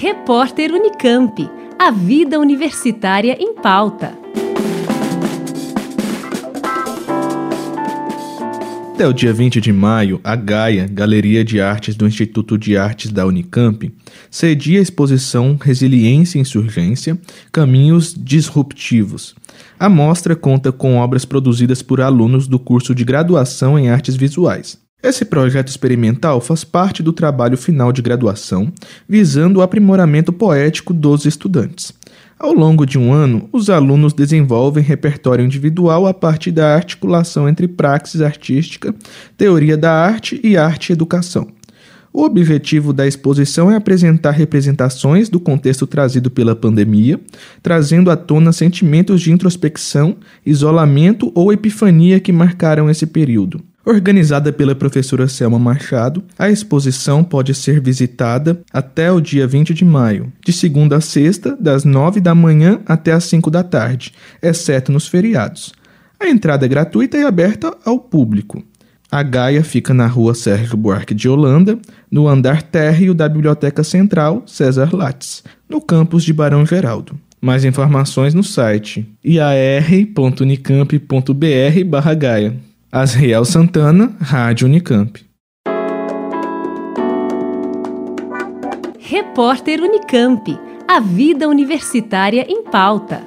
Repórter Unicamp. A vida universitária em pauta. Até o dia 20 de maio, a Gaia, Galeria de Artes do Instituto de Artes da Unicamp, cedia a exposição Resiliência e Insurgência Caminhos Disruptivos. A mostra conta com obras produzidas por alunos do curso de graduação em artes visuais. Esse projeto experimental faz parte do trabalho final de graduação, visando o aprimoramento poético dos estudantes. Ao longo de um ano, os alunos desenvolvem repertório individual a partir da articulação entre praxis artística, teoria da arte e arte e educação. O objetivo da exposição é apresentar representações do contexto trazido pela pandemia, trazendo à tona sentimentos de introspecção, isolamento ou epifania que marcaram esse período. Organizada pela professora Selma Machado, a exposição pode ser visitada até o dia 20 de maio, de segunda a sexta, das 9 da manhã até as 5 da tarde, exceto nos feriados. A entrada é gratuita e aberta ao público. A Gaia fica na rua Sérgio Buarque de Holanda, no andar térreo da Biblioteca Central César Lattes, no campus de Barão Geraldo. Mais informações no site iar.unicamp.br/gaia. Asriel Santana, Rádio Unicamp. Repórter Unicamp. A vida universitária em pauta.